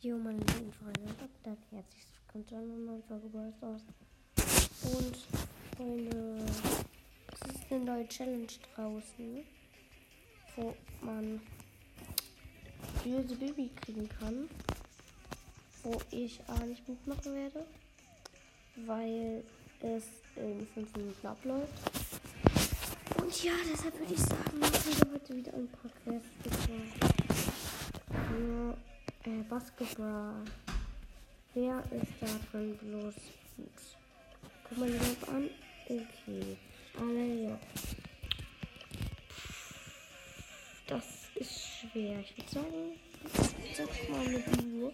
Jo, meine lieben Freunde, habt herzlich willkommen zu einer neuen Folge Brawl Und, Freunde, es ist eine neue Challenge draußen, wo man böse Baby kriegen kann, wo ich aber nicht mitmachen werde, weil es in 5 Minuten abläuft. Und ja, deshalb würde ich sagen, machen wir heute wieder ein paar Quests. Äh, Basketball. Wer ist da drin bloß? Guck mal die an. Okay. Alle ja. Das ist schwer. Ich würde sagen, sag mal mit Lu.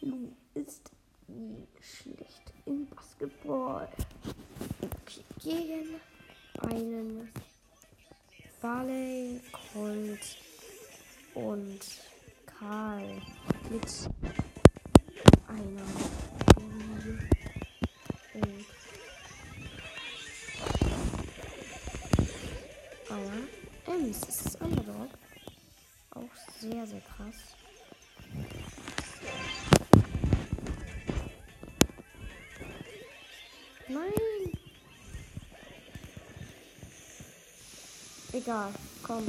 Lu ist nie schlecht im Basketball. Okay, gegen einen Barley, Colt und Karl mit einer und einer Ems. Das ist Underdog. Auch sehr, sehr krass. Nein! Egal, komm.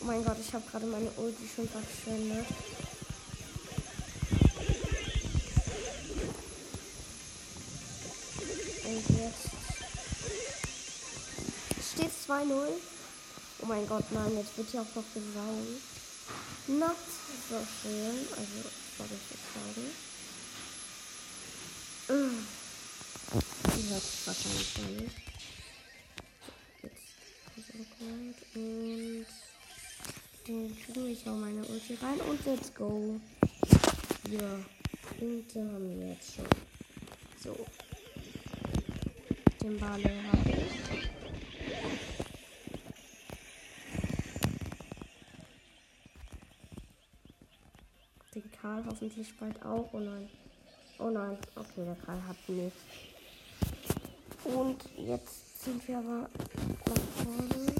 Oh mein Gott, ich habe gerade meine Ulti schon verschwendet. 2-0. Oh mein Gott, nein, jetzt wird hier auch noch gesaugt. Not so schön. Also, soll ich jetzt sagen. Die hört wahrscheinlich nicht. Jetzt und den tue ich auch meine Ulti rein und let's go. Ja, Punkte haben wir jetzt schon. So. Den Barley habe ich. Den Karl hoffentlich bald auch. Oh nein. Oh nein. Okay, der Karl hat nichts. Und jetzt sind wir aber nach vorne.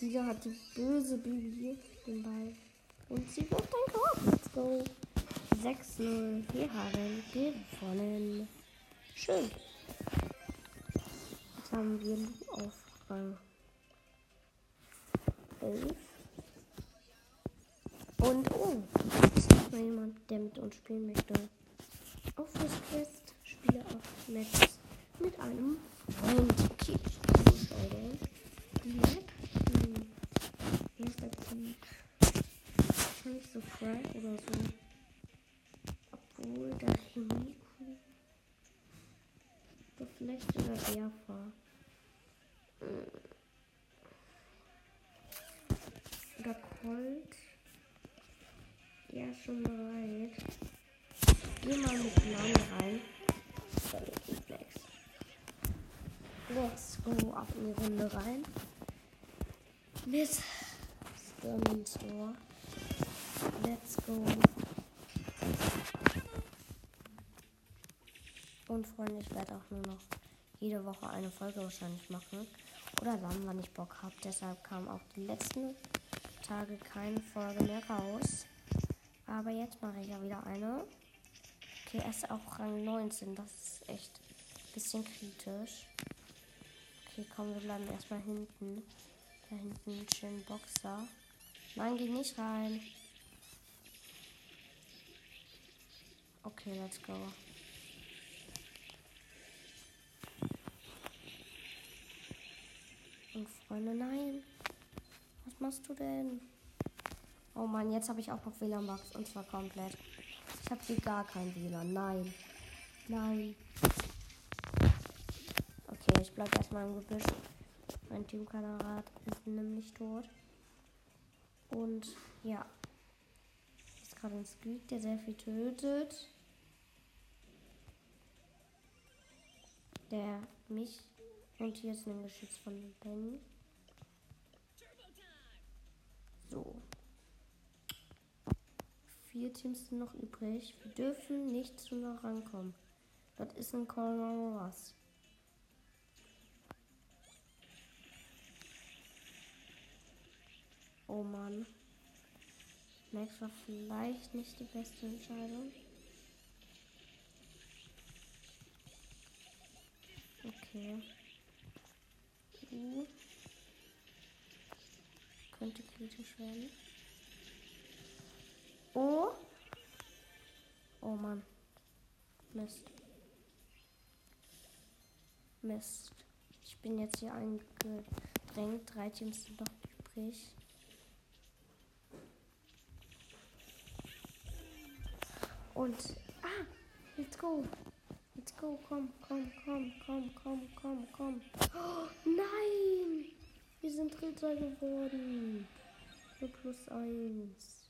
Wieder hat die böse Bibi den Ball. Und sie wirft ein Tor. Let's go. 6-0. Wir haben gewonnen. Schön. Jetzt haben wir auf Rang 11. Und oh, mal jemand, der mit uns spielen möchte. Auf das Quest spiele auf Match mit einem Freund. Okay, Map nicht so frei oder so. Obwohl der Chemiku so vielleicht sogar der war. Oder Colt. Ja, schon bereit. Geh mal mit Nani rein. Let's go in die Runde rein. Mit Sturm Store. Let's go. Und Freunde, ich werde auch nur noch jede Woche eine Folge wahrscheinlich machen. Oder dann, wann ich Bock habe. Deshalb kam auch die letzten Tage keine Folge mehr raus. Aber jetzt mache ich ja wieder eine. Okay, er ist auch Rang 19. Das ist echt ein bisschen kritisch. Okay, komm, wir bleiben erstmal hinten. Da hinten schönen Boxer. Nein, geh nicht rein. Okay, let's go. Und Freunde, nein. Was machst du denn? Oh Mann, jetzt habe ich auch noch WLAN-Box und zwar komplett. Ich habe hier gar kein WLAN. Nein. Nein. Okay, ich bleibe erstmal im Gebüsch. Mein Teamkamerad ist nämlich tot. Und ja. Ist gerade ein Squeak, der sehr viel tötet. der mich und hier ist ein Geschütz von Penny. So. Vier Teams sind noch übrig. Wir dürfen nicht zu nah rankommen. Das ist ein Call was. Oh Mann. Max war vielleicht nicht die beste Entscheidung. Okay. Uh. Könnte kritisch werden. Oh. Oh Mann. Mist. Mist. Ich bin jetzt hier eingedrängt. Drei Teams sind noch übrig. Und. Ah! Let's go! Let's go! Komm, komm, komm, komm, komm, komm, komm. Oh, nein! Wir sind Dritter geworden. Für plus eins.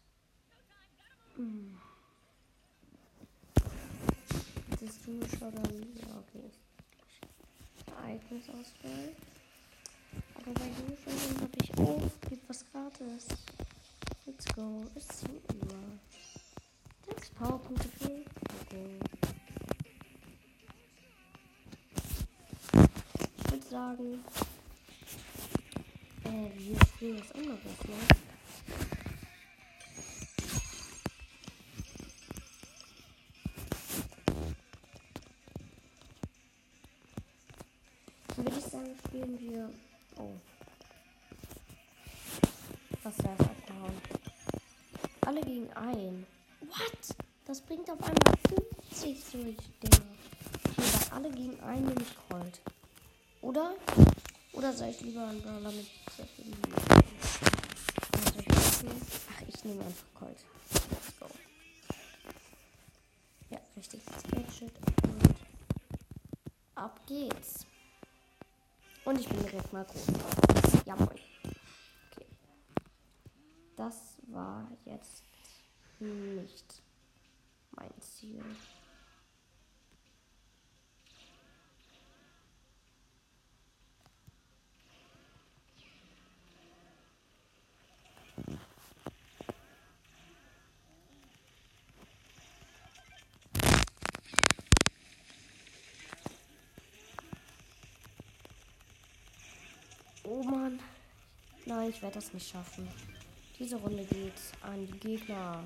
Hm. Das du schon. Ja, okay. Ereignisauswahl. Aber bei Duschen habe ich auch gibt was gratis. Let's go. Es sind immer. Sechs Powerpunkte für okay. Ich würde sagen, äh, wir spielen was anderes, ne? Ist abgehauen? Alle gegen ein. What? Das bringt auf einmal 50 solche Dinger. Okay, alle gegen einen nehme ich Colt. Oder? Oder soll ich lieber einen Brawler mit Ach, ich nehme einfach Colt. Let's go. Ja, richtig. Gadget. Und ab geht's. Und ich bin direkt mal groß. Jawohl. Okay. Das war jetzt nicht mein Ziel. Oh Mann. Nein, ich werde das nicht schaffen. Diese Runde geht an die Gegner.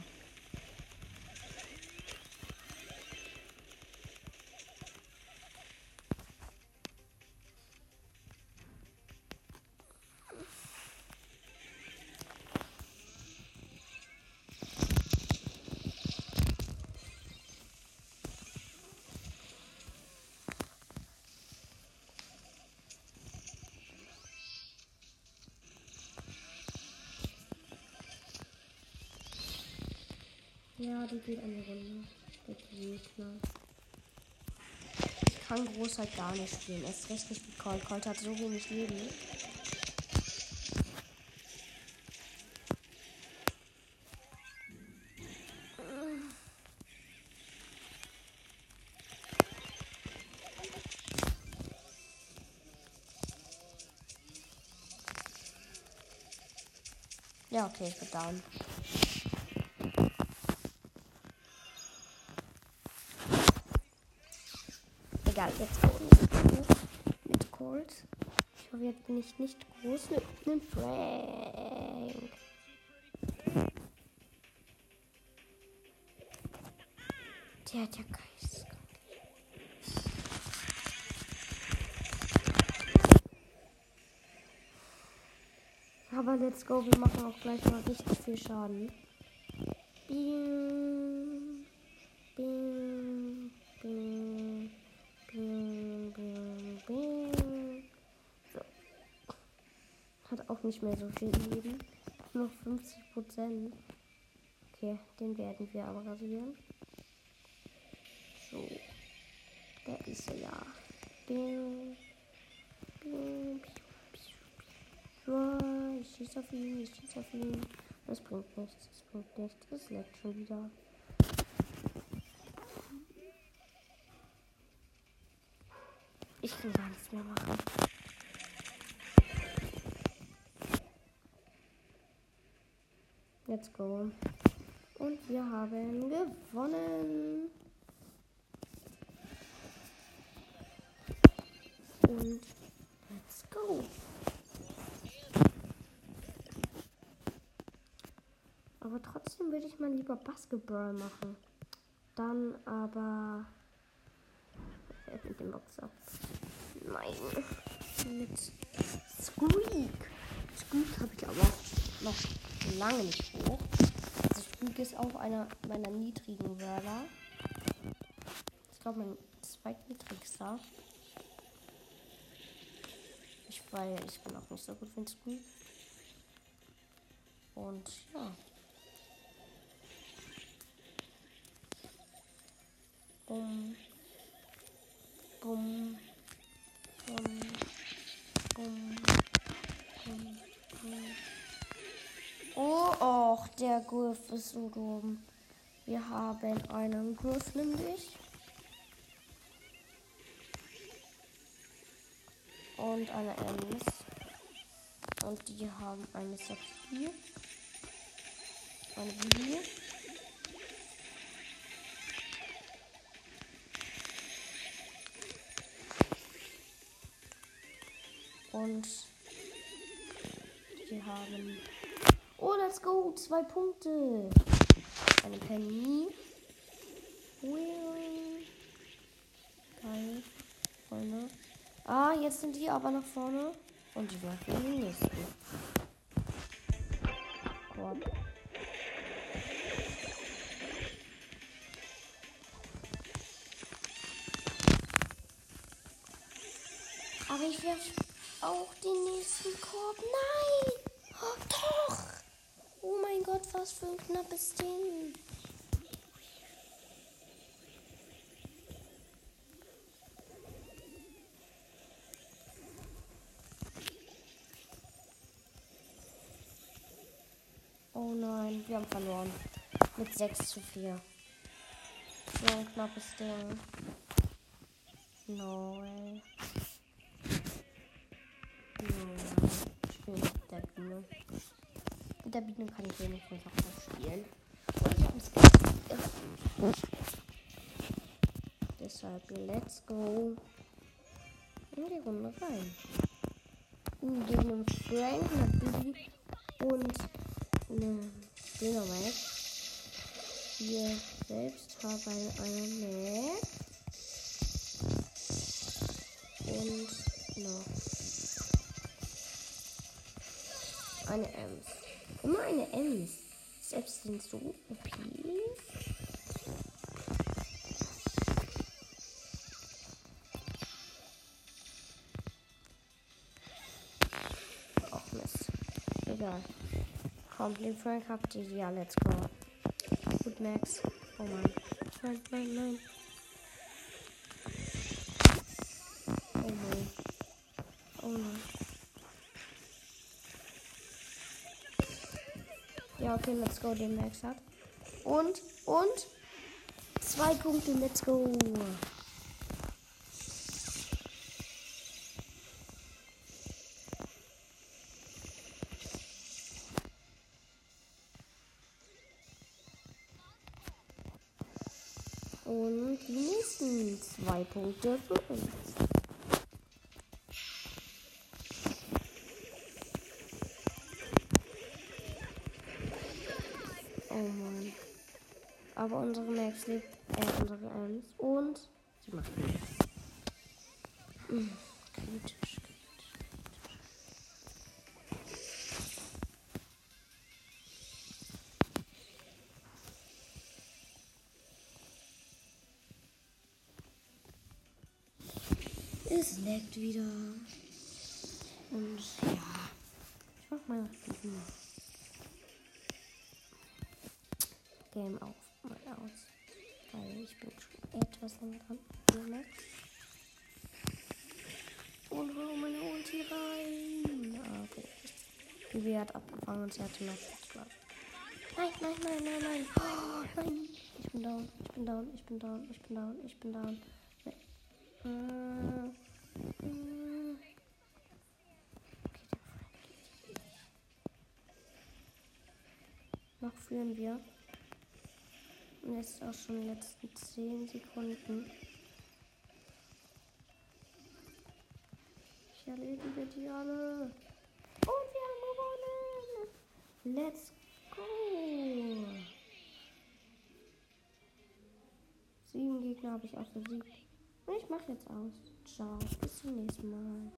Ja, die geht die Runde. Der Gegner. Ich kann groß halt gar nicht spielen. Er ist recht nicht wie Colt. Colt hat so wenig Leben. Ja, okay, ich bin down. Egal, jetzt mit Colt. Ich hoffe, jetzt bin ich nicht groß mit einem Frank. Der hat ja Geist. Aber let's go, wir machen auch gleich mal richtig viel Schaden. Bing, bing, bing. Auch nicht mehr so viel Leben. Nur 50 Prozent. Okay, den werden wir aber rasieren. So. Da ist er ja. Bing. Bing. Ja, ich schieße auf ihn, ich schieße auf ihn. Das bringt nichts, das bringt nichts. Das leckt schon wieder. Ich kann gar nichts mehr machen. Let's go. Und wir haben gewonnen. Und let's go. Aber trotzdem würde ich mal lieber Basketball machen. Dann aber. Mit dem Boxer. Nein. Mit Squeak. Squeak habe ich aber noch lange nicht hoch. Also Squeak ist auch einer meiner niedrigen Wörter. Ich glaube, mein zweitniedrigster. Ich, weil ich bin auch nicht so gut mit Squeak. Und ja. Bum. Bum. Bum. Bum. Bum. Bum. Oh, och, der Griff ist so dumm. Wir haben einen Griff nämlich. Und eine Ems. Und die haben eine Saphir. Eine Bibi. Und die haben. Oh, let's go! Zwei Punkte. Eine Penny. Geil. Freunde. Ah, jetzt sind die aber nach vorne. Und die werfen den nächsten. Korb. Aber ich werfe auch den nächsten Korb. Nein! Oh, doch! Oh mein Gott, was für ein knappes Ding. Oh nein, wir haben verloren. Mit 6 zu 4. So ein knappes Ding. No way. No. Ich spiele mit der Biene. Mit der Biene kann ich wenigstens auch was spielen. Und ich habe es Deshalb, let's go. In die Runde rein. Gegen einen Frank, eine Bibi und eine Dynamite. Wir selbst haben eine Mac. Und noch eine Ems. Immer eine Ems. Selbst sind so OP. Ach Mist. Egal. Komm, den Frank habt ihr. Ja, let's go. Gut, Max. Oh Mann. Nein, nein, nein. Okay, let's go, den Max hat. Und, und. Zwei Punkte, let's go. Und die nächsten zwei Punkte für uns. Mann. Aber unsere Max lebt, äh, unsere Ems. Und sie macht nichts. Mm, Kritisch, kritisch. Es leckt wieder. Und ja. Ich mach mal diesen Game auf mal aus. Weil ich bin schon etwas lang dran. Und hau meine Ulti rein. Okay. Die Weh hat abgefangen und sie hatte noch Schlag. Nein, nein, nein, nein, nein. Oh, nein. Ich bin down, ich bin down, ich bin down, ich bin down, ich bin down. Nee. Äh, äh. Okay. Noch führen wir. Und jetzt auch schon die letzten 10 Sekunden. Ich erledige die alle. Und wir haben gewonnen. Let's go. Sieben Gegner habe ich auch besiegt. Und ich mache jetzt aus. Ciao. Bis zum nächsten Mal.